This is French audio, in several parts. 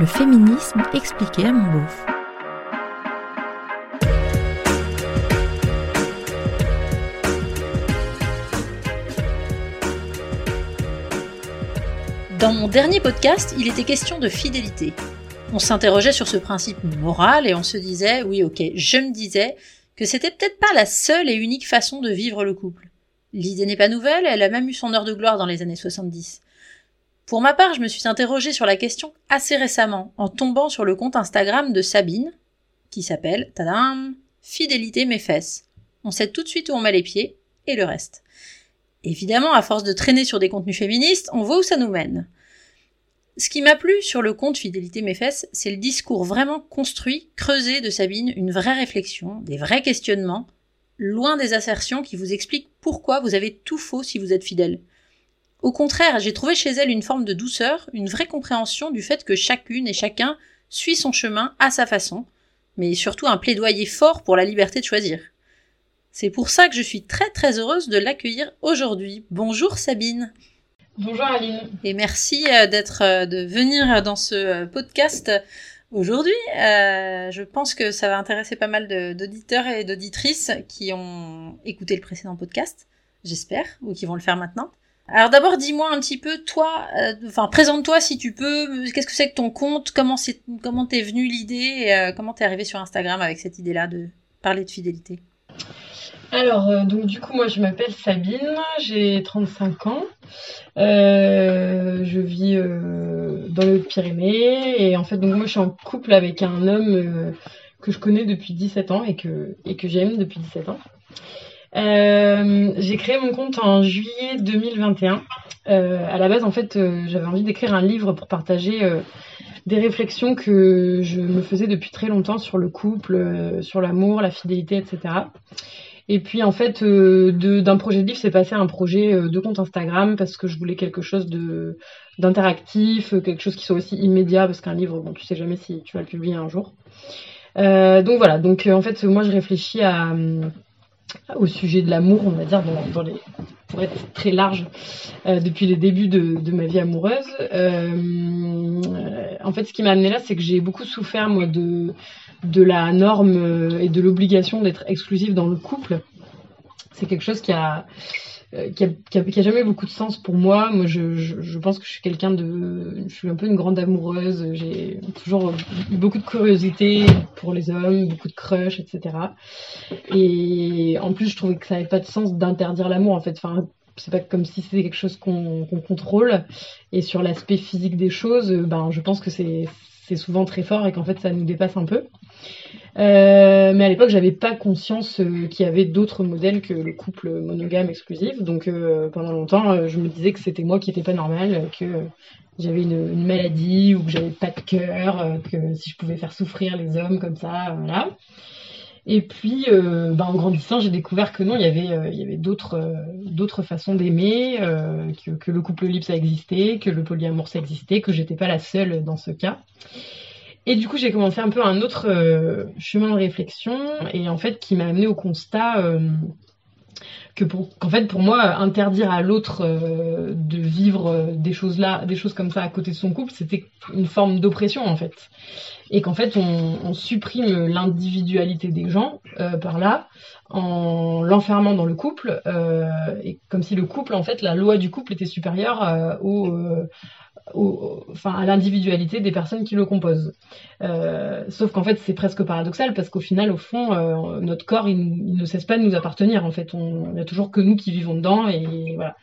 Le féminisme expliqué à mon beauf. Dans mon dernier podcast, il était question de fidélité. On s'interrogeait sur ce principe moral et on se disait, oui ok, je me disais que c'était peut-être pas la seule et unique façon de vivre le couple. L'idée n'est pas nouvelle, elle a même eu son heure de gloire dans les années 70. Pour ma part, je me suis interrogée sur la question assez récemment, en tombant sur le compte Instagram de Sabine, qui s'appelle, tadam, Fidélité mes. On sait tout de suite où on met les pieds, et le reste. Évidemment, à force de traîner sur des contenus féministes, on voit où ça nous mène. Ce qui m'a plu sur le compte Fidélité mes c'est le discours vraiment construit, creusé de Sabine, une vraie réflexion, des vrais questionnements, loin des assertions qui vous expliquent pourquoi vous avez tout faux si vous êtes fidèle. Au contraire, j'ai trouvé chez elle une forme de douceur, une vraie compréhension du fait que chacune et chacun suit son chemin à sa façon, mais surtout un plaidoyer fort pour la liberté de choisir. C'est pour ça que je suis très très heureuse de l'accueillir aujourd'hui. Bonjour Sabine. Bonjour Aline. Et merci euh, d'être euh, de venir dans ce euh, podcast aujourd'hui. je pense que ça va intéresser pas mal d'auditeurs et d'auditrices qui ont écouté le précédent podcast, j'espère, ou qui vont le faire maintenant. Alors d'abord, dis-moi un petit peu, toi, euh, enfin présente-toi si tu peux. Qu'est-ce que c'est que ton compte? Comment c'est, comment t'es venue l'idée euh, Comment t'es arrivée sur Instagram avec cette idée-là de parler de fidélité? Alors, euh, donc du coup, moi je m'appelle Sabine, j'ai 35 ans, je vis dans les Hautes-Pyrénées et en fait, donc moi je suis en couple avec un homme que je connais depuis 17 ans et que, et que j'aime depuis 17 ans. Euh, j'ai créé mon compte en juillet 2021. Euh, à la base, en fait, euh, j'avais envie d'écrire un livre pour partager euh, des réflexions que je me faisais depuis très longtemps sur le couple, sur l'amour, la fidélité, etc. Et puis en fait, d'un projet de livre, c'est passé à un projet de compte Instagram parce que je voulais quelque chose d'interactif, quelque chose qui soit aussi immédiat parce qu'un livre, bon, tu sais jamais si tu vas le publier un jour. donc voilà. Donc en fait, moi, je réfléchis à au sujet de l'amour, on va dire, pour être très large, euh, depuis les débuts de, ma vie amoureuse. Euh, en fait, ce qui m'a amené là, c'est que j'ai beaucoup souffert, moi, de, de la norme et de l'obligation d'être exclusive dans le couple. C'est quelque chose qui a, euh, qui, a, jamais beaucoup de sens pour moi. Moi, je, pense que je suis quelqu'un de, je suis un peu une grande amoureuse. J'ai toujours eu beaucoup de curiosité pour les hommes, beaucoup de crush, etc. Et en plus, je trouvais que ça n'avait pas de sens d'interdire l'amour. En fait, c'est pas comme si c'était quelque chose qu'on contrôle. Et sur l'aspect physique des choses, ben, je pense que c'est c'est souvent très fort et qu'en fait ça nous dépasse un peu. Euh, mais à l'époque, j'avais pas conscience euh, qu'il y avait d'autres modèles que le couple monogame exclusif. Donc euh, pendant longtemps, je me disais que c'était moi qui étais pas normal, que j'avais une, maladie ou que j'avais pas de cœur, que si je pouvais faire souffrir les hommes comme ça, voilà. Et puis, bah, en grandissant, j'ai découvert que non, il y avait, y avait d'autres, d'autres façons d'aimer, que, le couple libre ça existait, que le polyamour ça existait, que j'étais pas la seule dans ce cas. Et du coup, j'ai commencé un peu un autre euh, chemin de réflexion, et en fait, qui m'a amené au constat euh, que pour, qu'en fait, pour moi, interdire à l'autre euh, de vivre des choses là, des choses comme ça à côté de son couple, c'était une forme d'oppression en fait, et qu'en fait, on, supprime l'individualité des gens par là en l'enfermant dans le couple, et comme si le couple, en fait, la loi du couple était supérieure au à l'individualité des personnes qui le composent. Euh, sauf qu'en fait, c'est presque paradoxal parce qu'au final, au fond, euh, notre corps, il, ne cesse pas de nous appartenir. En fait, il n'y a toujours que nous qui vivons dedans et voilà.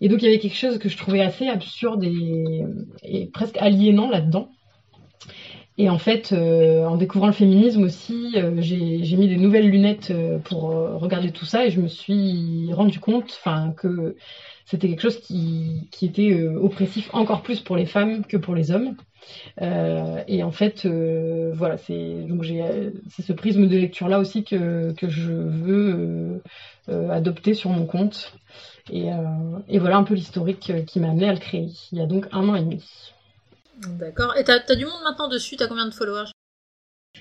Et donc, il y avait quelque chose que je trouvais assez absurde et, presque aliénant là-dedans. Et en fait, euh, en découvrant le féminisme aussi, j'ai mis des nouvelles lunettes pour regarder tout ça et je me suis rendu compte, que c'était quelque chose qui, qui était euh, oppressif encore plus pour les femmes que pour les hommes. Euh, et en fait, euh, voilà, c'est donc j'ai c'est ce prisme de lecture là aussi que, que je veux adopter sur mon compte. Et, et voilà un peu l'historique qui m'a amené à le créer. Il y a donc un an et demi. D'accord. Et t'as as du monde maintenant dessus T'as combien de followers?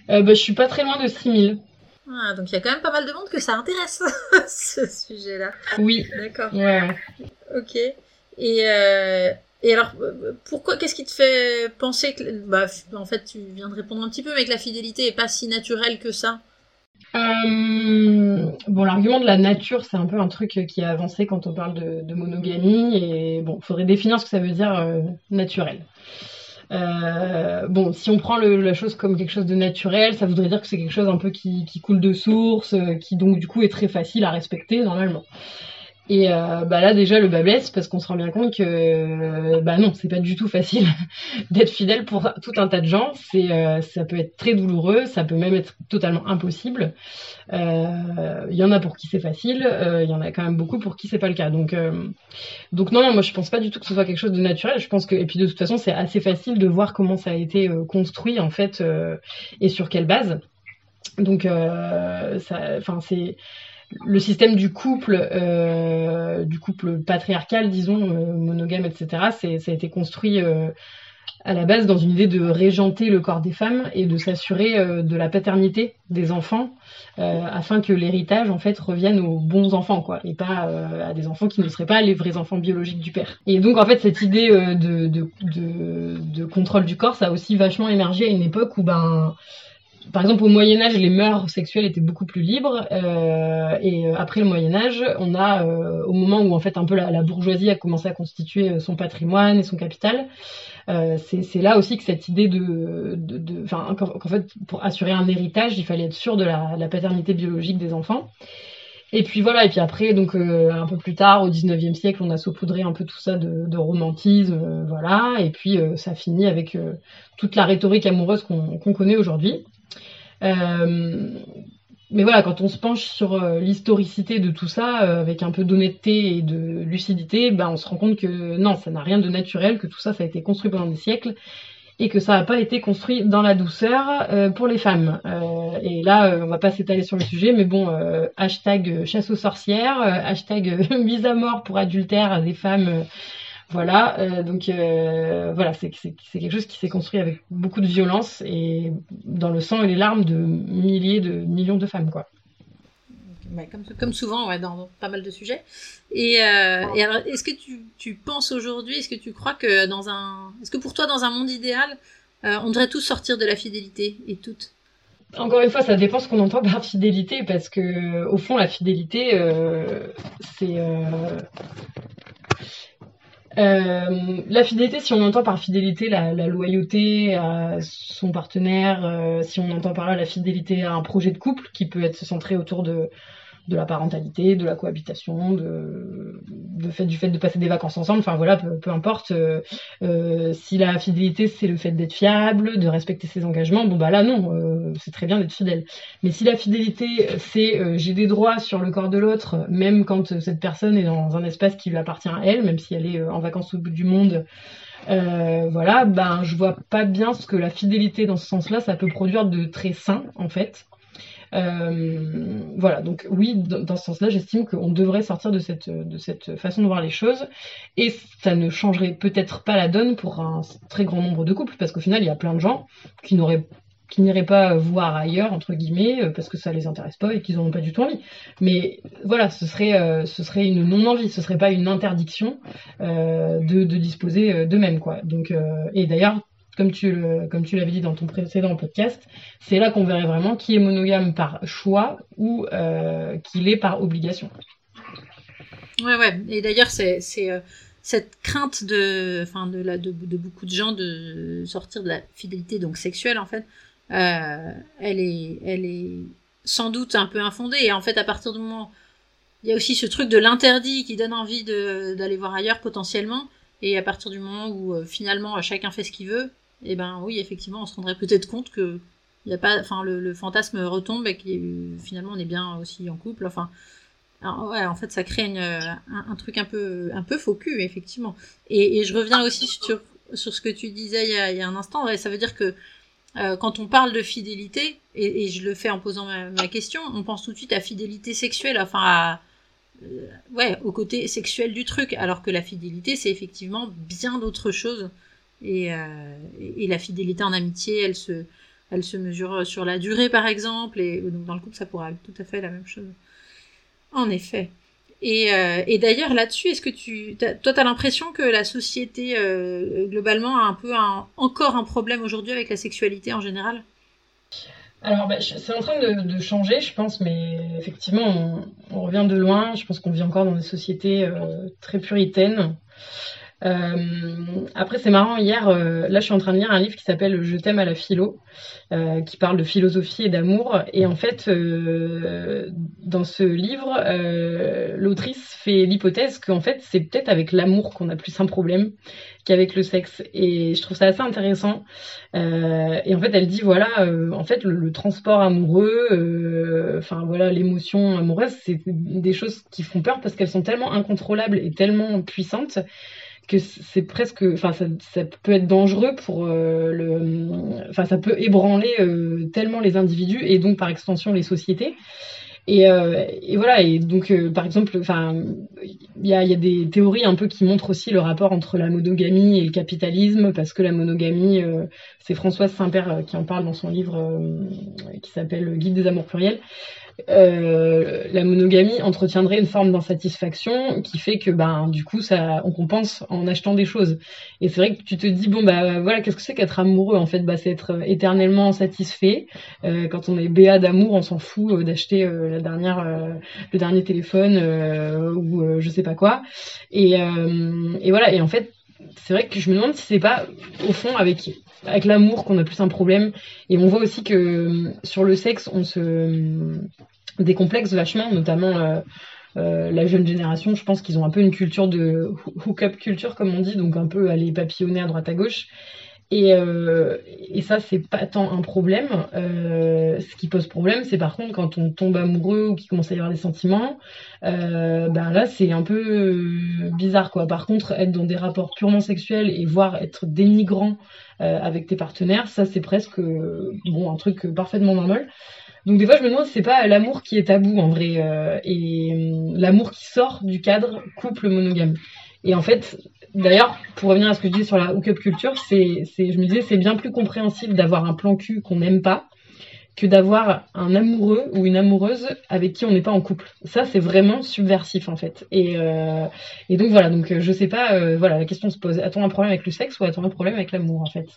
Bah, Je suis pas très loin de 6000. Ah, donc il y a quand même pas mal de monde que ça intéresse, ce sujet-là. Oui. D'accord. Ouais. Ok. Et, euh, Et alors, pourquoi, qu'est-ce qui te fait penser que, bah, en fait, tu viens de répondre un petit peu, mais que la fidélité est pas si naturelle que ça? Euh, bon, l'argument de la nature, c'est un peu un truc qui est avancé quand on parle de, monogamie. Et bon, il faudrait définir ce que ça veut dire euh, naturel. Bon, si on prend la chose comme quelque chose de naturel, ça voudrait dire que c'est quelque chose un peu qui, qui, coule de source, qui donc du coup est très facile à respecter normalement. Et euh, bah là déjà le bas blesse parce qu'on se rend bien compte que euh, bah non c'est pas du tout facile d'être fidèle pour tout un tas de gens. C'est euh, ça peut être très douloureux, ça peut même être totalement impossible. Il y en a pour qui c'est facile, il y en a quand même beaucoup pour qui c'est pas le cas. Donc donc non non moi je pense pas du tout que ce soit quelque chose de naturel. Je pense que et puis de toute façon c'est assez facile de voir comment ça a été construit en fait et sur quelle base. Donc enfin c'est le système du couple, euh, du couple patriarcal, disons, euh, monogame, etc., ça a été construit euh, à la base dans une idée de régenter le corps des femmes et de s'assurer de la paternité des enfants afin que l'héritage en fait revienne aux bons enfants quoi et pas à des enfants qui ne seraient pas les vrais enfants biologiques du père. Et donc en fait cette idée de, de, contrôle du corps ça a aussi vachement émergé à une époque où ben par exemple, au Moyen Âge, les mœurs sexuelles étaient beaucoup plus libres, euh, et euh, après le Moyen Âge, on a, euh, au moment où en fait un peu la, bourgeoisie a commencé à constituer son patrimoine et son capital, c'est là aussi que cette idée de, enfin, qu'en fait, pour assurer un héritage, il fallait être sûr de la, paternité biologique des enfants. Et puis voilà, et puis après, donc un peu plus tard, au 19e siècle, on a saupoudré un peu tout ça de, romantisme, voilà, et puis ça finit avec toute la rhétorique amoureuse qu'on connaît aujourd'hui. Euh, mais voilà, quand on se penche sur euh, l'historicité de tout ça, euh, avec un peu d'honnêteté et de lucidité, ben, on se rend compte que non, ça n'a rien de naturel, que tout ça, ça a été construit pendant des siècles et que ça n'a pas été construit dans la douceur pour les femmes. et là, on va pas s'étaler sur le sujet, mais bon, hashtag chasse aux sorcières, hashtag mise à mort pour adultère des femmes voilà, euh, donc euh, voilà, c'est quelque chose qui s'est construit avec beaucoup de violence et dans le sang et les larmes de milliers de millions de femmes, quoi. comme, souvent, ouais, dans, pas mal de sujets. Et, euh, est-ce que tu, penses aujourd'hui, est-ce que tu crois que dans un, est-ce que pour toi, dans un monde idéal, on devrait tous sortir de la fidélité et toutes? Encore une fois, ça dépend ce qu'on entend par fidélité, parce que au fond, la fidélité, c'est euh, la fidélité, si on entend par fidélité la, loyauté à son partenaire, euh, si on entend par là la fidélité à un projet de couple qui peut être centré autour de de la parentalité, de la cohabitation, de, fait du fait de passer des vacances ensemble. Enfin voilà, peu, importe. Euh, euh, si la fidélité c'est le fait d'être fiable, de respecter ses engagements, bon bah là non, euh, c'est très bien d'être fidèle. Mais si la fidélité c'est j'ai des droits sur le corps de l'autre, même quand cette personne est dans un espace qui lui appartient à elle, même si elle est en vacances au bout du monde. Voilà, ben je vois pas bien ce que la fidélité dans ce sens-là, ça peut produire de très sain en fait. Euh, voilà, donc oui, dans, ce sens-là, j'estime qu'on devrait sortir de cette, façon de voir les choses. Et ça ne changerait peut-être pas la donne pour un très grand nombre de couples, parce qu'au final, il y a plein de gens qui n'auraient qui n'iraient pas voir ailleurs entre guillemets euh, parce que ça les intéresse pas et qu'ils n'en ont pas du tout envie. Mais voilà, ce serait euh, une non envie, ce serait pas une interdiction de, de disposer d'eux-mêmes quoi. Donc et d'ailleurs comme tu, tu l'avais dit dans ton précédent podcast, c'est là qu'on verrait vraiment qui est monogame par choix ou euh, qu'il est par obligation. Ouais, ouais. Et d'ailleurs, c'est, euh, cette crainte de, enfin, de, de, beaucoup de gens de sortir de la fidélité donc sexuelle, en fait, euh, elle est sans doute un peu infondée. Et en fait, à partir du moment. Il y a aussi ce truc de l'interdit qui donne envie d'aller voir ailleurs potentiellement. Et à partir du moment où finalement chacun fait ce qu'il veut, et eh ben oui, effectivement, on se rendrait peut-être compte que il a pas, enfin, le, fantasme retombe et que finalement on est bien aussi en couple. Enfin, ouais, en fait, ça crée un, truc un peu, un peu faux cul, effectivement. Et, je reviens aussi sur, ce que tu disais il y a, un instant. ça veut dire que euh, quand on parle de fidélité, et, je le fais en posant ma, question, on pense tout de suite à fidélité sexuelle, enfin à, euh, ouais, au côté sexuel du truc, alors que la fidélité, c'est effectivement bien d'autres choses euh, et, la fidélité en amitié, elle se, elle se mesure sur la durée, par exemple. Et donc, dans le couple, ça pourrait être tout à fait la même chose. En effet. Et, euh, d'ailleurs là-dessus, est-ce que tu, toi, t'as l'impression que la société euh, globalement a un peu encore un problème aujourd'hui avec la sexualité en général? Alors, bah, c'est en train de, changer, je pense, mais effectivement, on, revient de loin. Je pense qu'on vit encore dans des sociétés euh, très puritaines. Euh, après, c'est marrant, hier, euh, là, je suis en train de lire un livre qui s'appelle Je t'aime à la philo, euh, qui parle de philosophie et d'amour. Et en fait, dans ce livre, l'autrice fait l'hypothèse qu'en fait, c'est peut-être avec l'amour qu'on a plus un problème qu'avec le sexe. Et je trouve ça assez intéressant. et en fait, elle dit, voilà, en fait, le, le transport amoureux, enfin voilà, l'émotion amoureuse, c'est des choses qui font peur parce qu'elles sont tellement incontrôlables et tellement puissantes que c'est presque, enfin ça, peut être dangereux pour euh, le, enfin ça peut ébranler euh, tellement les individus et donc par extension les sociétés. Et, euh, et voilà, et donc par exemple, enfin il y a, y a, des théories un peu qui montrent aussi le rapport entre la monogamie et le capitalisme, parce que la monogamie, c'est Françoise Saint-Père qui en parle dans son livre qui s'appelle Guide des amours pluriels. Euh, la monogamie entretiendrait une forme d'insatisfaction qui fait que ben du coup ça on compense en achetant des choses. Et c'est vrai que tu te dis bon bah voilà qu'est-ce que c'est qu'être amoureux en fait? Bah c'est être éternellement satisfait. Euh, quand on est béat d'amour on s'en fout euh, d'acheter euh, la dernière euh, le dernier téléphone ou je sais pas quoi. Et, et voilà. Et en fait c'est vrai que je me demande si c'est pas au fond avec avec l'amour qu'on a plus un problème. Et on voit aussi que euh, sur le sexe, on se euh, décomplexe vachement, notamment euh, la jeune génération. Je pense qu'ils ont un peu une culture de hook-up culture, comme on dit, donc un peu aller papillonner à droite à gauche. Et, euh, et ça, c'est pas tant un problème. Euh, ce qui pose problème, c'est par contre quand on tombe amoureux ou qu'il commence à y avoir des sentiments. Euh, ben là, c'est un peu bizarre, quoi. Par contre, être dans des rapports purement sexuels et voir être dénigrant avec tes partenaires, ça, c'est presque bon un truc parfaitement normal. Donc des fois, je me demande c'est pas l'amour qui est tabou en vrai et l'amour qui sort du cadre couple monogame. Et en fait, D'ailleurs, pour revenir à ce que je disais sur la hookup culture, c'est, je me disais, c'est bien plus compréhensible d'avoir un plan cul qu'on n'aime pas que d'avoir un amoureux ou une amoureuse avec qui on n'est pas en couple. Ça, c'est vraiment subversif en fait. Et, euh, donc voilà, donc je sais pas, euh, voilà, la question se pose a-t-on un problème avec le sexe ou a-t-on un problème avec l'amour en fait?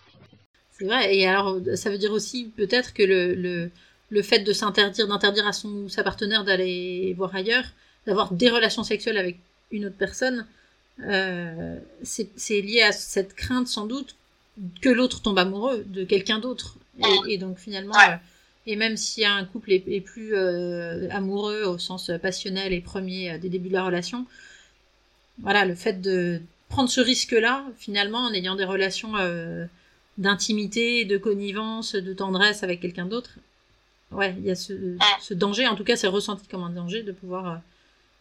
C'est vrai. Et alors, ça veut dire aussi peut-être que le fait de s'interdire, d'interdire à son sa partenaire d'aller voir ailleurs, d'avoir des relations sexuelles avec une autre personne, euh, c'est lié à cette crainte sans doute que l'autre tombe amoureux de quelqu'un d'autre. Et, et, donc finalement, ouais. euh, et même si un couple est, est plus euh, amoureux au sens passionnel et premier euh, des débuts de la relation, voilà, le fait de prendre ce risque-là, finalement, en ayant des relations euh, d'intimité, de connivence, de tendresse avec quelqu'un d'autre, ouais, il y a ce, ce, danger, en tout cas c'est ressenti comme un danger de pouvoir euh,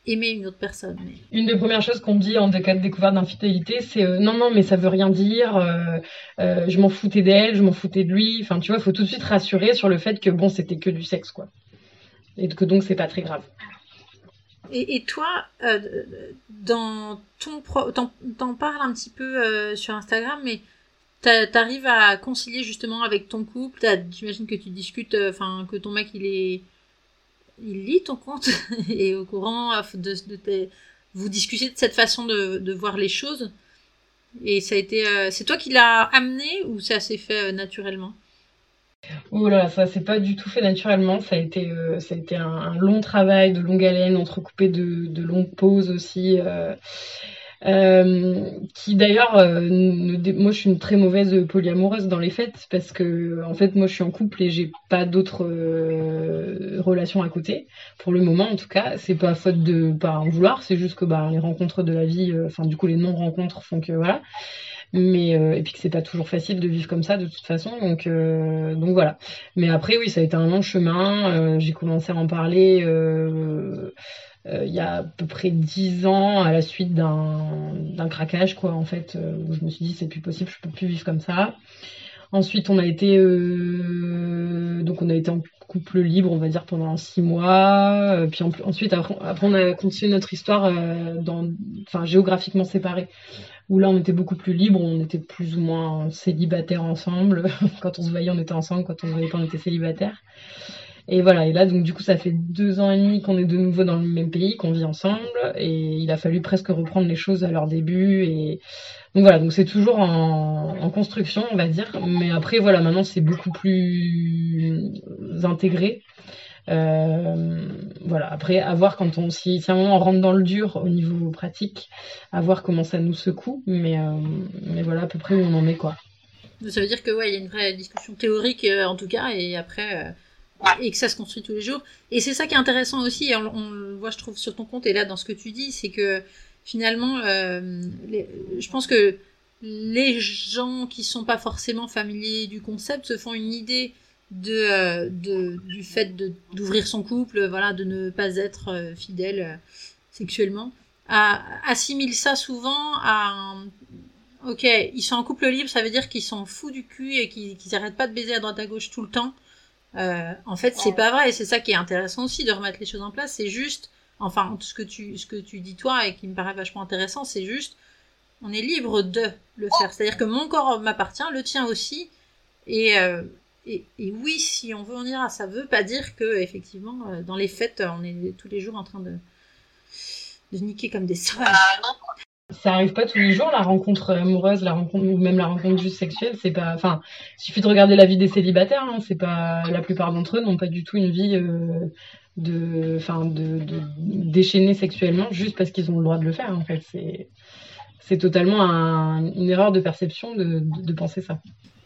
aimer une autre personne. Mais... Une des premières choses qu'on dit en cas de découverte d'infidélité, c'est euh, non, non, mais ça veut rien dire, euh, euh, je m'en foutais d'elle, je m'en foutais de lui. Enfin, tu vois, il faut tout de suite rassurer sur le fait que bon, c'était que du sexe, quoi. Et que donc, c'est pas très grave. Et, et toi, euh, dans ton pro... t'en parles un petit peu euh, sur Instagram, mais t'arrives à concilier justement avec ton couple? J'imagine que tu discutes, euh, enfin que ton mec il est il lit ton compte et au courant de, tes... vous discutez de cette façon de, voir les choses. Et ça a été, euh, c'est toi qui l'as amené ou ça s'est fait euh, naturellement? Oh là, ça s'est pas du tout fait naturellement. Ça a été, euh, ça a été un, un, long travail de longue haleine, entrecoupé de, de longues pauses aussi. Euh, euh, qui d'ailleurs, euh, moi je suis une très mauvaise polyamoureuse dans les fêtes parce que en fait moi je suis en couple et j'ai pas d'autres euh, relations à côté pour le moment en tout cas. C'est pas faute de pas en vouloir, c'est juste que bah les rencontres de la vie, euh, enfin du coup les non rencontres font que voilà. Mais euh, et puis que c'est pas toujours facile de vivre comme ça de toute façon, donc donc voilà. Mais après oui ça a été un long chemin. j'ai commencé à en parler euh, il y a à peu près dix ans à la suite d'un craquage quoi en fait euh, où je me suis dit c'est plus possible je peux plus vivre comme ça. Ensuite on a été euh, donc on a été en couple libre on va dire pendant six mois. Euh, puis en, ensuite après, on a continué notre histoire euh, dans enfin géographiquement séparés. Où là on était beaucoup plus libre on était plus ou moins célibataires ensemble. Quand on se voyait on était ensemble. Quand on se voyait pas on était célibataires Et voilà, et là, donc du coup, ça fait deux ans et demi qu'on est de nouveau dans le même pays, qu'on vit ensemble, et il a fallu presque reprendre les choses à leur début. Et donc voilà, donc c'est toujours en, construction, on va dire. Mais après, voilà, maintenant c'est beaucoup plus intégré. Euh, voilà, après, à voir quand on, si, à un moment on rentre dans le dur au niveau pratique, à voir comment ça nous secoue, mais, euh, mais voilà à peu près où on en est, quoi. Ça veut dire que ouais, il y a une vraie discussion théorique euh, en tout cas, et après et que ça se construit tous les jours. Et c'est ça qui est intéressant aussi, et on, le voit, je trouve, sur ton compte et là dans ce que tu dis, c'est que finalement, euh, je pense que les gens qui sont pas forcément familiers du concept se font une idée de, euh, du fait d'ouvrir son couple, voilà, de ne pas être euh, fidèle euh, sexuellement, à, assimile ça souvent à un, ok, ils sont en couple libre, ça veut dire qu'ils sont fous du cul et qu'ils qu arrêtent pas de baiser à droite à gauche tout le temps. Euh, en fait, c'est pas vrai, c'est ça qui est intéressant aussi de remettre les choses en place. C'est juste, enfin, ce que tu, ce que tu dis toi et qui me paraît vachement intéressant, c'est juste, on est libre de le faire. C'est-à-dire que mon corps m'appartient, le tien aussi, et, euh, et, oui, si on veut, on ira. Ça veut pas dire que, effectivement, euh, dans les fêtes, on est tous les jours en train de, de niquer comme des sauvages. Ah, ça arrive pas tous les jours la rencontre amoureuse, la rencontre ou même la rencontre juste sexuelle. C'est pas, enfin, suffit de regarder la vie des célibataires. Hein, c'est pas la plupart d'entre eux n'ont pas du tout une vie euh, de, enfin, de, déchaîner sexuellement juste parce qu'ils ont le droit de le faire. En fait, c'est c'est totalement un, une erreur de perception de penser ça.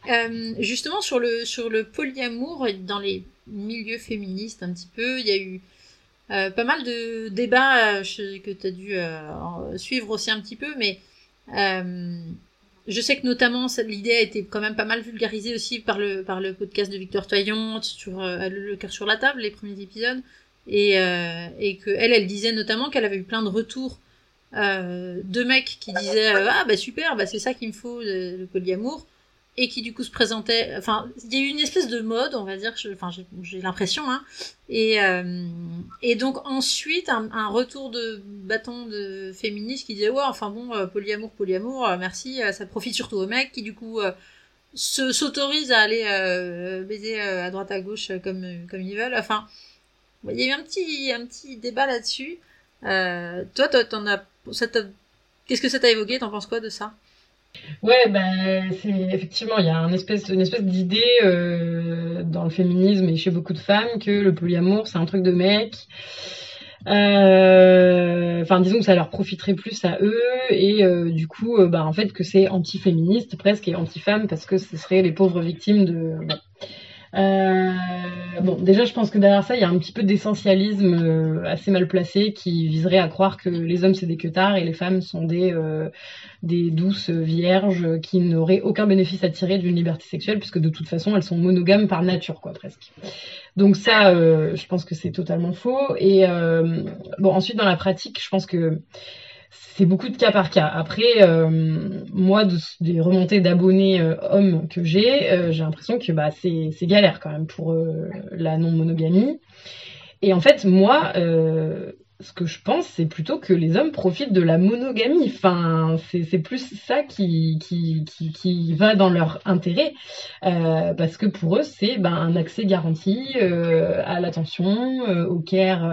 Euh, justement sur le sur le polyamour dans les milieux féministes un petit peu, il y a eu euh, pas mal de débats euh, que tu as dû euh, suivre aussi un petit peu, mais je sais que notamment l'idée a été quand même pas mal vulgarisée aussi par le, par le podcast de Victor Toyon sur Le cœur sur la table, les premiers épisodes, et, et que elle, disait notamment qu'elle avait eu plein de retours de mecs qui disaient ah bah super, bah c'est ça qu'il me faut le polyamour et qui du coup se présentait enfin il y a eu une espèce de mode on va dire enfin j'ai l'impression hein. Et euh, et donc ensuite un, retour de bâton de féministes qui disait ouais enfin bon euh, polyamour polyamour euh, merci ça profite surtout aux mecs qui du coup se s'autorisent à aller baiser à droite à gauche comme comme ils veulent. Enfin il y a eu un petit un petit débat là-dessus. Toi t'en as qu'est-ce que ça t'a évoqué? T'en penses quoi de ça? Ouais, ben c'est effectivement il y a une espèce, une espèce d'idée euh, dans le féminisme et chez beaucoup de femmes que le polyamour c'est un truc de mec. Euh, enfin, disons que ça leur profiterait plus à eux et euh, du coup, bah, en fait, que c'est anti-féministe presque et anti-femme parce que ce seraient les pauvres victimes de. Euh, bon, déjà, je pense que derrière ça, il y a un petit peu d'essentialisme euh, assez mal placé qui viserait à croire que les hommes c'est des queutards et les femmes sont des euh, des douces vierges qui n'auraient aucun bénéfice à tirer d'une liberté sexuelle puisque de toute façon elles sont monogames par nature, quoi, presque. Donc ça, je pense que c'est totalement faux. Et bon, ensuite dans la pratique, je pense que c'est beaucoup de cas par cas. Après, euh, moi, des remontées d'abonnés euh, hommes que j'ai, euh, j'ai l'impression que bah, c'est galère quand même pour la non-monogamie. Et en fait, moi, ce que je pense, c'est plutôt que les hommes profitent de la monogamie. Enfin, c'est plus ça qui, qui, qui, va dans leur intérêt, euh, parce que pour eux, c'est ben, un accès garanti euh, à l'attention, euh, au care,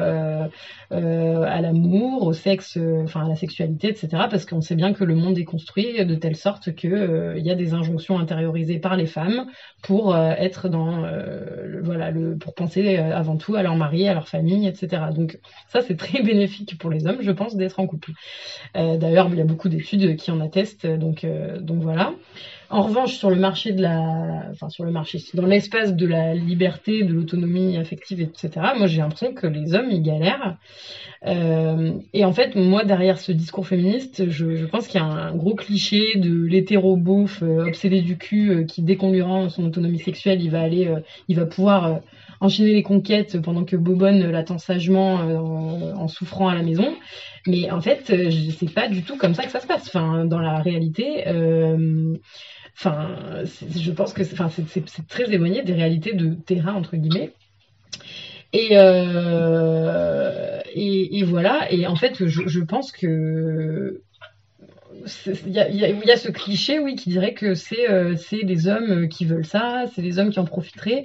à l'amour, au sexe, enfin à la sexualité, etc. Parce qu'on sait bien que le monde est construit de telle sorte que il y a des injonctions intériorisées par les femmes pour être dans, voilà, le, pour penser avant tout à leur mari, à leur famille, etc. Donc ça, c'est très bénéfique pour les hommes, je pense, d'être en couple. Euh, D'ailleurs, il y a beaucoup d'études qui en attestent, donc, euh, donc voilà. En revanche, sur le marché de la, enfin sur le marché, dans l'espace de la liberté, de l'autonomie affective, etc. Moi, j'ai l'impression que les hommes ils galèrent. Euh, et en fait, moi, derrière ce discours féministe, je, pense qu'il y a un, gros cliché de l'hétéro beauf obsédé du cul qui, dès qu'on lui rend son autonomie sexuelle, il va pouvoir enchaîner les conquêtes pendant que Bobonne l'attend sagement en souffrant à la maison. Mais en fait, c'est pas du tout comme ça que ça se passe. Enfin, dans la réalité. Euh, je pense que c'est très éloigné des réalités de terrain, entre guillemets. Et, euh, et, voilà, et en fait, je, pense que il y a, ce cliché, oui, qui dirait que c'est euh, les hommes qui veulent ça, c'est les hommes qui en profiteraient.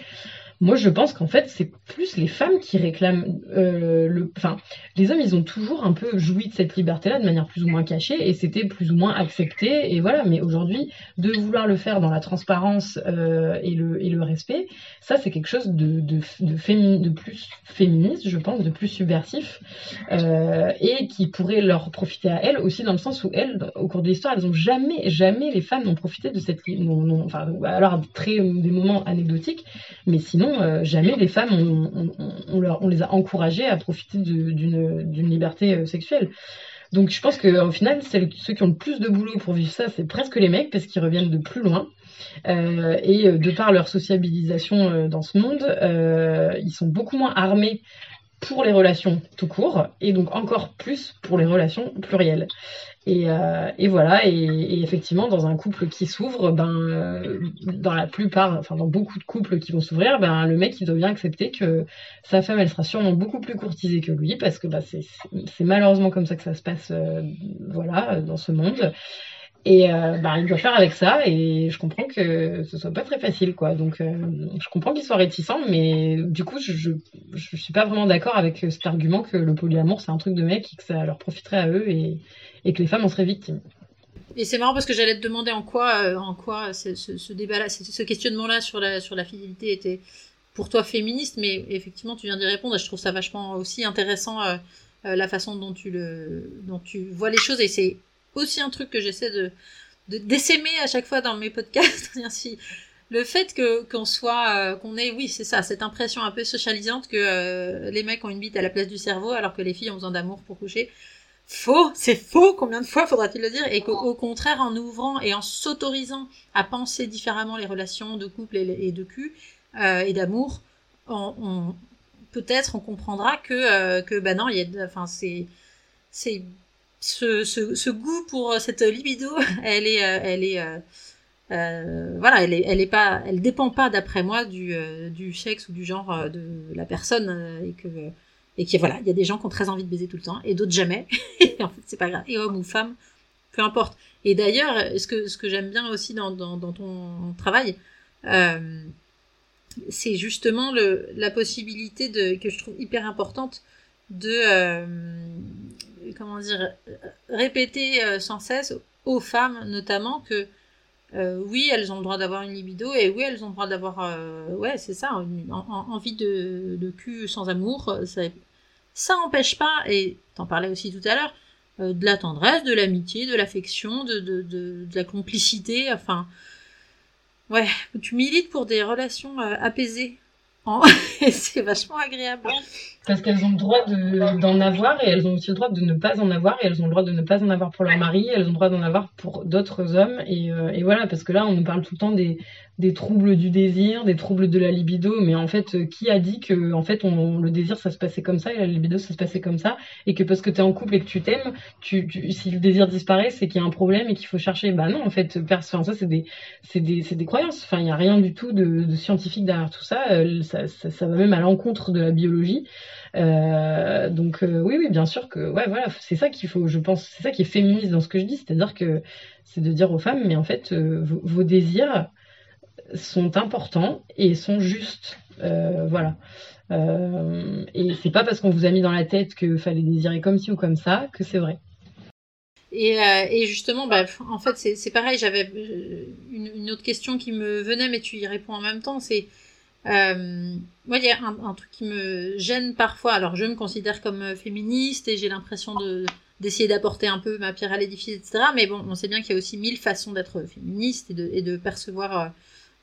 Moi, je pense qu'en fait, c'est plus les femmes qui réclament euh, le. Enfin, les hommes, ils ont toujours un peu joui de cette liberté-là de manière plus ou moins cachée, et c'était plus ou moins accepté. Et voilà. Mais aujourd'hui, de vouloir le faire dans la transparence euh, et le et le respect, ça, c'est quelque chose de de de, de plus féministe, je pense, de plus subversif, euh, et qui pourrait leur profiter à elles aussi dans le sens où elles, au cours de l'histoire, elles ont jamais, jamais les femmes n'ont profité de cette. Non, non, enfin, alors très des moments anecdotiques, mais sinon, euh, jamais les femmes, on, les a encouragées à profiter d'une liberté euh, sexuelle. Donc je pense qu'au final, ceux qui ont le plus de boulot pour vivre ça, c'est presque les mecs, parce qu'ils reviennent de plus loin. Euh, et de par leur sociabilisation dans ce monde, ils sont beaucoup moins armés pour les relations tout court, et donc encore plus pour les relations plurielles. Et, euh, voilà, et, effectivement, dans un couple qui s'ouvre, ben, euh, dans la plupart, enfin dans beaucoup de couples qui vont s'ouvrir, ben, le mec il doit bien accepter que sa femme elle sera sûrement beaucoup plus courtisée que lui, parce que bah, c'est malheureusement comme ça que ça se passe, euh, voilà, dans ce monde. Et euh, bah, il doit faire avec ça, et je comprends que ce soit pas très facile, quoi. Donc, euh, je comprends qu'il soit réticent, mais du coup, je, je, suis pas vraiment d'accord avec cet argument que le polyamour c'est un truc de mec et que ça leur profiterait à eux et, et que les femmes en seraient victimes. Et c'est marrant parce que j'allais te demander en quoi, euh, en quoi ce, ce débat-là, ce questionnement-là sur la, sur la fidélité était pour toi féministe, mais effectivement, tu viens d'y répondre et je trouve ça vachement aussi intéressant la façon dont tu, le, dont tu vois les choses et c'est aussi un truc que j'essaie de d'essaimer à chaque fois dans mes podcasts. si le fait que qu'on soit euh, qu'on ait oui c'est ça cette impression un peu socialisante que euh, les mecs ont une bite à la place du cerveau alors que les filles ont besoin d'amour pour coucher. Faux c'est faux combien de fois faudra-t-il le dire? Et qu'au contraire en ouvrant et en s'autorisant à penser différemment les relations de couple et, de cul euh, et d'amour on, peut-être on comprendra que que bah non il y a enfin c'est c'est ce, ce, ce, goût pour cette libido, elle est, euh, elle est, euh, euh, voilà, elle est, elle est pas, elle dépend pas d'après moi du, euh, du sexe ou du genre de la personne et que, et qui voilà, il y a des gens qui ont très envie de baiser tout le temps et d'autres jamais. et en fait, c'est pas grave. Et homme ou femme, peu importe. Et d'ailleurs, ce que, ce que j'aime bien aussi dans, dans, dans ton travail, c'est justement le, la possibilité de, que je trouve hyper importante de, comment dire, répéter euh, sans cesse aux femmes notamment que euh, oui, elles ont le droit d'avoir une libido et oui, elles ont le droit d'avoir, euh, ouais, c'est ça, envie de, cul sans amour. Ça, n'empêche pas, et t'en parlais aussi tout à l'heure, de la tendresse, de l'amitié, de l'affection, de, de, la complicité. Enfin, ouais, tu milites pour des relations apaisées. Et c'est vachement agréable. Parce qu'elles ont le droit d'en avoir et elles ont aussi le droit de ne pas en avoir et elles ont le droit de ne pas en avoir pour leur mari, elles ont le droit d'en avoir pour d'autres hommes et, euh, et, voilà parce que là on nous parle tout le temps des, des troubles du désir, des troubles de la libido, mais en fait euh, qui a dit que en fait le désir ça se passait comme ça et la libido ça se passait comme ça et que parce que tu es en couple et que tu t'aimes, si le désir disparaît c'est qu'il y a un problème et qu'il faut chercher. Bah non en fait, enfin, ça c'est des des, des croyances. Enfin il y a rien du tout de, scientifique derrière tout ça. Euh, ça, ça, va même à l'encontre de la biologie. Euh, donc oui, oui, bien sûr que ouais, voilà, c'est ça qu'il faut, je pense, c'est ça qui est féministe dans ce que je dis, c'est-à-dire que c'est de dire aux femmes, mais en fait, vos, désirs sont importants et sont justes, voilà. et c'est pas parce qu'on vous a mis dans la tête qu'il fallait désirer comme ci ou comme ça que c'est vrai. Et, et, justement, bah, en fait, c'est pareil. J'avais une, une, autre question qui me venait, mais tu y réponds en même temps. C'est euh, moi, il y a un, truc qui me gêne parfois. Alors, je me considère comme euh, féministe et j'ai l'impression de d'essayer d'apporter un peu ma pierre à l'édifice, etc. Mais bon, on sait bien qu'il y a aussi mille façons d'être féministe et de, et de percevoir euh,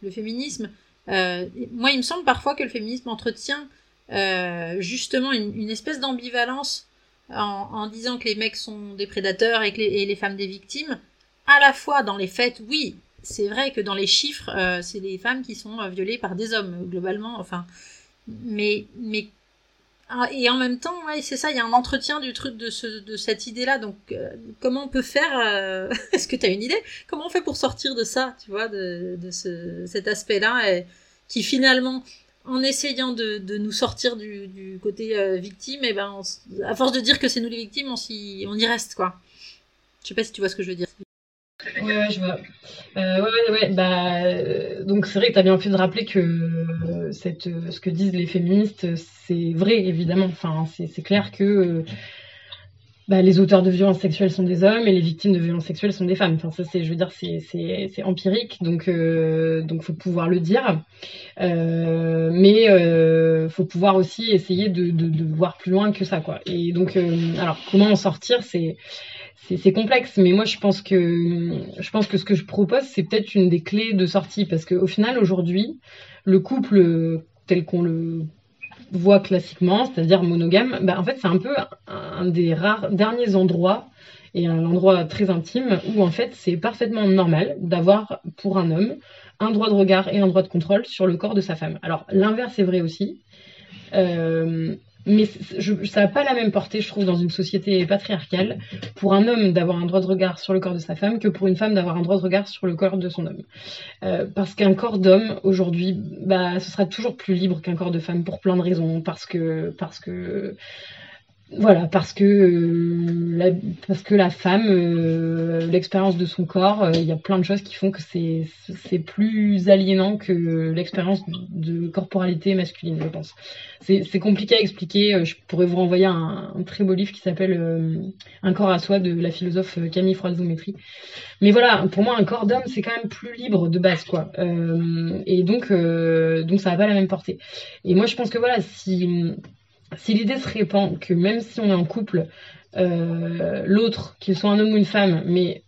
le féminisme. Euh, moi, il me semble parfois que le féminisme entretient euh, justement une, espèce d'ambivalence en, en, disant que les mecs sont des prédateurs et que les, et les femmes des victimes. À la fois, dans les faits, oui, c'est vrai que dans les chiffres, euh, c'est les femmes qui sont euh, violées par des hommes, globalement. Enfin, mais, mais ah, et en même temps, ouais, c'est ça, il y a un entretien du truc de, ce, de cette idée-là. Donc, euh, comment on peut faire Est-ce que tu as une idée? Comment on fait pour sortir de ça, tu vois, de, de ce, cet aspect-là, qui finalement, en essayant de, de nous sortir du, du côté victime, et eh ben, à force de dire que c'est nous les victimes, on, y, on y reste, quoi. Je sais pas si tu vois ce que je veux dire. Ouais, je vois. Euh, ouais, ouais, bah, euh, donc c'est vrai que tu as bien fait de rappeler que euh, ce que disent les féministes, c'est vrai, évidemment. Enfin, c'est clair que bah, les auteurs de violences sexuelles sont des hommes et les victimes de violences sexuelles sont des femmes. Enfin, ça, c'est, je veux dire, c'est, empirique, donc, donc faut pouvoir le dire. Mais faut pouvoir aussi essayer de, de, voir plus loin que ça, quoi. Et donc, alors, comment en sortir, c'est c'est complexe, mais moi je pense que je pense que ce que je propose c'est peut-être une des clés de sortie parce qu'au final aujourd'hui le couple tel qu'on le voit classiquement, c'est-à-dire monogame, bah, en fait c'est un peu un des rares derniers endroits et un endroit très intime où en fait c'est parfaitement normal d'avoir pour un homme un droit de regard et un droit de contrôle sur le corps de sa femme. Alors l'inverse est vrai aussi. Euh, mais ça n'a pas la même portée, je trouve, dans une société patriarcale, pour un homme d'avoir un droit de regard sur le corps de sa femme que pour une femme d'avoir un droit de regard sur le corps de son homme. Euh, parce qu'un corps d'homme, aujourd'hui, bah, ce sera toujours plus libre qu'un corps de femme pour plein de raisons. Parce que, parce que voilà, parce que, euh, la, parce que la femme, euh, l'expérience de son corps, euh, il y a plein de choses qui font que c'est plus aliénant que l'expérience de corporalité masculine, je pense. C'est compliqué à expliquer. Je pourrais vous renvoyer un, un très beau livre qui s'appelle Un corps à soi de la philosophe Camille Froidezou-Métry. Mais voilà, pour moi, un corps d'homme, c'est quand même plus libre de base, quoi. Et donc, donc ça n'a pas la même portée. Et moi, je pense que voilà, si si l'idée se répand que même si on est en couple, euh, l'autre, qu'il soit un homme ou une femme, mais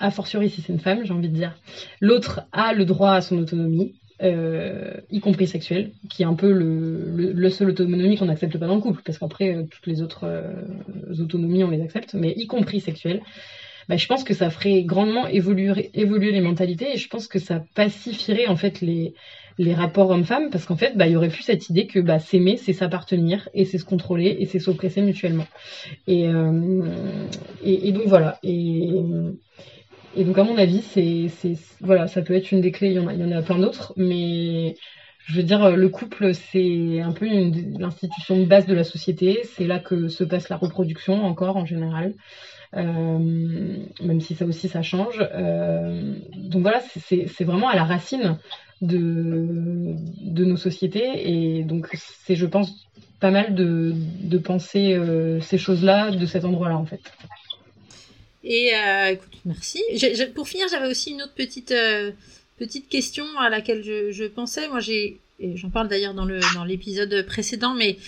a fortiori si c'est une femme, j'ai envie de dire, l'autre a le droit à son autonomie, euh, y compris sexuelle, qui est un peu le, seul autonomie qu'on n'accepte pas dans le couple, parce qu'après, euh, toutes les autres autonomies, on les accepte, mais y compris sexuelle. Bah, je pense que ça ferait grandement évoluer les mentalités et je pense que ça pacifierait en fait les, les rapports hommes-femmes parce qu'en fait, bah, il y aurait plus cette idée que bah, s'aimer, c'est s'appartenir et c'est se contrôler et c'est s'oppresser mutuellement. Et, euh, donc voilà. Et, donc à mon avis, c'est, voilà, ça peut être une des clés. Il y en a, plein d'autres, mais je veux dire, le couple, c'est un peu l'institution de base de la société. C'est là que se passe la reproduction encore en général. Euh, même si ça aussi ça change. Euh, donc voilà, c'est vraiment à la racine de, nos sociétés. Et donc, c'est, je pense, pas mal de, penser euh, ces choses-là de cet endroit-là, en fait. Et euh, écoute, merci. Pour finir, j'avais aussi une autre petite, euh, petite question à laquelle je, pensais. Moi, j'ai, et j'en parle d'ailleurs dans le dans l'épisode précédent, mais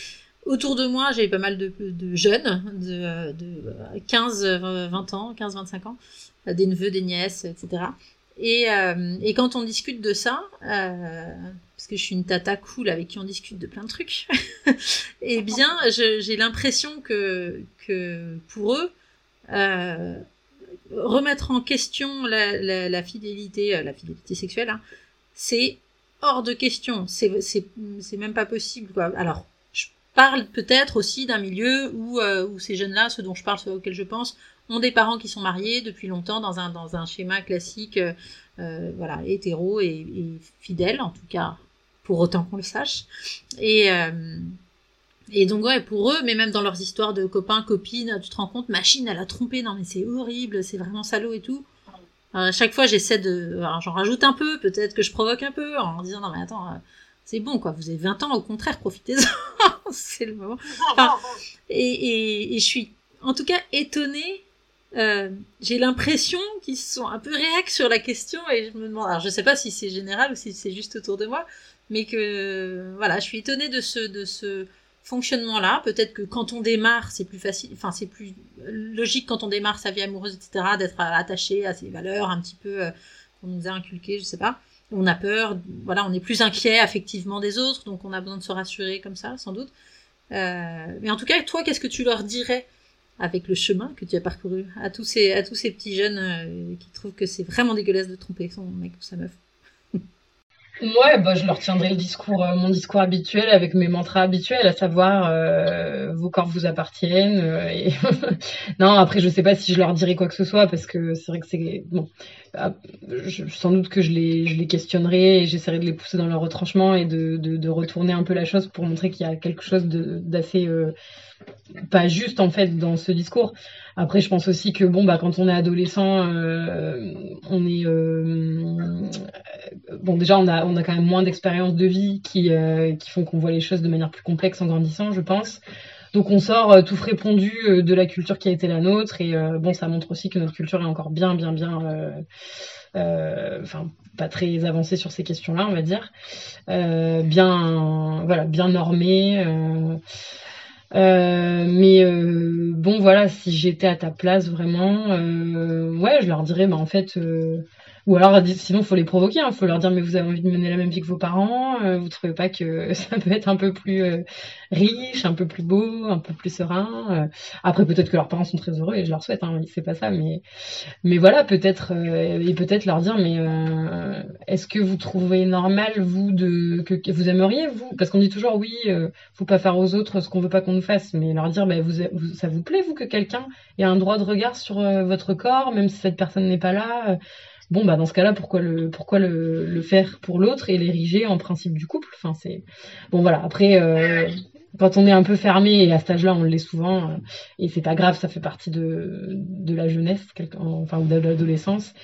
autour de moi, j'ai pas mal de, de jeunes de, de 15, euh, 20 ans, 15, 25 ans, des neveux, des nièces, etc. Et, euh, et quand on discute de ça, euh, parce que je suis une tata cool avec qui on discute de plein de trucs, eh bien, j'ai l'impression que, que pour eux, euh, remettre en question la, fidélité, la fidélité sexuelle, hein, c'est hors de question. C'est, même pas possible. Alors, je parle peut-être aussi d'un milieu où, où ces jeunes-là, ceux dont je parle, ceux auxquels je pense, ont des parents qui sont mariés depuis longtemps dans un, dans un schéma classique, euh, euh, voilà, hétéro et, et fidèle, en tout cas, pour autant qu'on le sache. Et, euh, et donc, ouais, pour eux, mais même dans leurs histoires de copains, copines, tu te rends compte, machine, elle a trompé, non mais c'est horrible, c'est vraiment salaud et tout. Alors, à chaque fois, j'essaie de... alors, j'en rajoute un peu, peut-être que je provoque un peu, en disant, non mais attends, euh, c'est bon, quoi, vous avez 20 ans, au contraire, profitez-en, c'est le moment. Enfin, et, et, et je suis, en tout cas, étonnée. Euh, j'ai l'impression qu'ils sont un peu réacs sur la question et je me demande, alors je sais pas si c'est général ou si c'est juste autour de moi, mais que voilà, je suis étonnée de ce de ce fonctionnement-là. Peut-être que quand on démarre, c'est plus facile, enfin c'est plus logique quand on démarre sa vie amoureuse, etc., d'être attaché à ses valeurs un petit peu euh, qu'on nous a inculquées, je sais pas. On a peur, voilà, on est plus inquiet affectivement des autres, donc on a besoin de se rassurer comme ça, sans doute. Euh, mais en tout cas, toi, qu'est-ce que tu leur dirais avec le chemin que tu as parcouru. À tous ces à tous ces petits jeunes euh, qui trouvent que c'est vraiment dégueulasse de tromper son mec ou sa meuf Ouais, bah, je leur tiendrai le discours, euh, mon discours habituel avec mes mantras habituels, à savoir euh, vos corps vous appartiennent. Euh, non, après je sais pas si je leur dirai quoi que ce soit parce que c'est vrai que c'est bon. Ah, sans doute que je les, je les questionnerai et j'essaierai de les pousser dans leur retranchement et de, de, de retourner un peu la chose pour montrer qu'il y a quelque chose d'assez pas juste en fait dans ce discours. Après, je pense aussi que bon bah quand on est adolescent, euh, on est euh, bon déjà on a on a quand même moins d'expériences de vie qui euh, qui font qu'on voit les choses de manière plus complexe en grandissant, je pense. Donc on sort tout frais pondu de la culture qui a été la nôtre et bon ça montre aussi que notre culture est encore bien bien bien enfin pas très avancée sur ces questions-là on va dire bien voilà bien normée euh, mais euh, bon, voilà, si j'étais à ta place vraiment, euh, ouais, je leur dirais, bah en fait, ou alors, sinon, faut les provoquer. Hein. faut leur dire, mais vous avez envie de mener la même vie que vos parents. Euh, vous trouvez pas que ça peut être un peu plus euh, riche, un peu plus beau, un peu plus serein. Euh. Après, peut-être que leurs parents sont très heureux et je leur souhaite. Hein, c'est pas ça, mais mais voilà, peut-être et peut-être leur dire, mais est-ce que vous trouvez normal vous de que, vous aimeriez vous? Parce qu'on dit toujours, oui, faut pas faire aux autres ce qu'on veut pas qu'on nous fasse, mais leur dire, bah, vous, ça vous plaît vous que quelqu'un ait un droit de regard sur votre corps, même si cette personne n'est pas là bon bah dans ce cas-là pourquoi le pourquoi le, faire pour l'autre et l'ériger en principe du couple? Enfin c'est bon voilà. Après euh, quand on est un peu fermé et à cet âge-là on l'est souvent euh, et c'est pas grave ça fait partie de de la jeunesse enfin ou de l'adolescence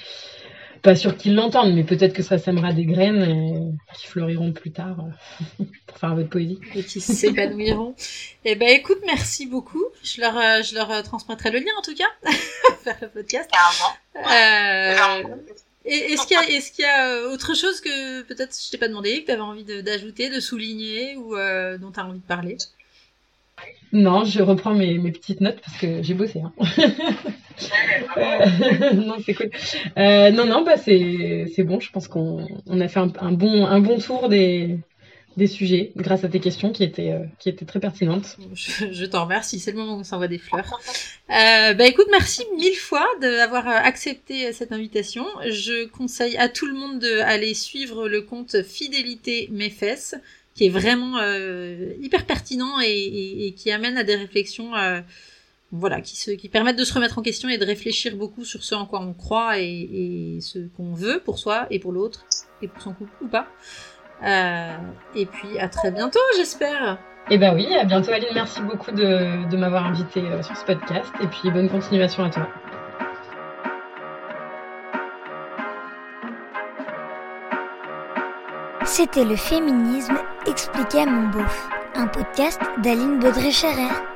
pas sûr qu'ils l'entendent, mais peut-être que ça sèmera des graines et qui fleuriront plus tard euh, pour faire de poésie. Et qui s'épanouiront. eh ben, écoute, merci beaucoup. Je leur, euh, je leur euh, transmettrai le lien en tout cas vers le podcast. Carrément. et est-ce qu'il y a, est-ce qu'il y a autre chose que peut-être je t'ai pas demandé, que tu avais envie d'ajouter, de, souligner ou dont tu as envie de parler? Non, je reprends mes, mes petites notes parce que j'ai bossé. Hein. Euh, non, c'est cool. Euh, non, non, bah c'est bon. Je pense qu'on on a fait un, bon un bon tour des des sujets grâce à tes questions qui étaient euh, qui étaient très pertinentes. Je, t'en remercie. C'est le moment où on s'envoie des fleurs. Bah écoute, merci mille fois d'avoir accepté cette invitation. Je conseille à tout le monde d'aller suivre le compte Fidélité Mes Fesses, qui est vraiment hyper pertinent et, qui amène à des réflexions. Voilà, qui, se, qui permettent de se remettre en question et de réfléchir beaucoup sur ce en quoi on croit et, ce qu'on veut pour soi et pour l'autre et pour son couple ou pas. Euh, et puis à très bientôt, j'espère. Eh ben oui, à bientôt Aline. Merci beaucoup de, de m'avoir invité euh, sur ce podcast et puis bonne continuation à toi. C'était le féminisme expliqué à mon beauf, un podcast d'Aline Baudré-Scherer.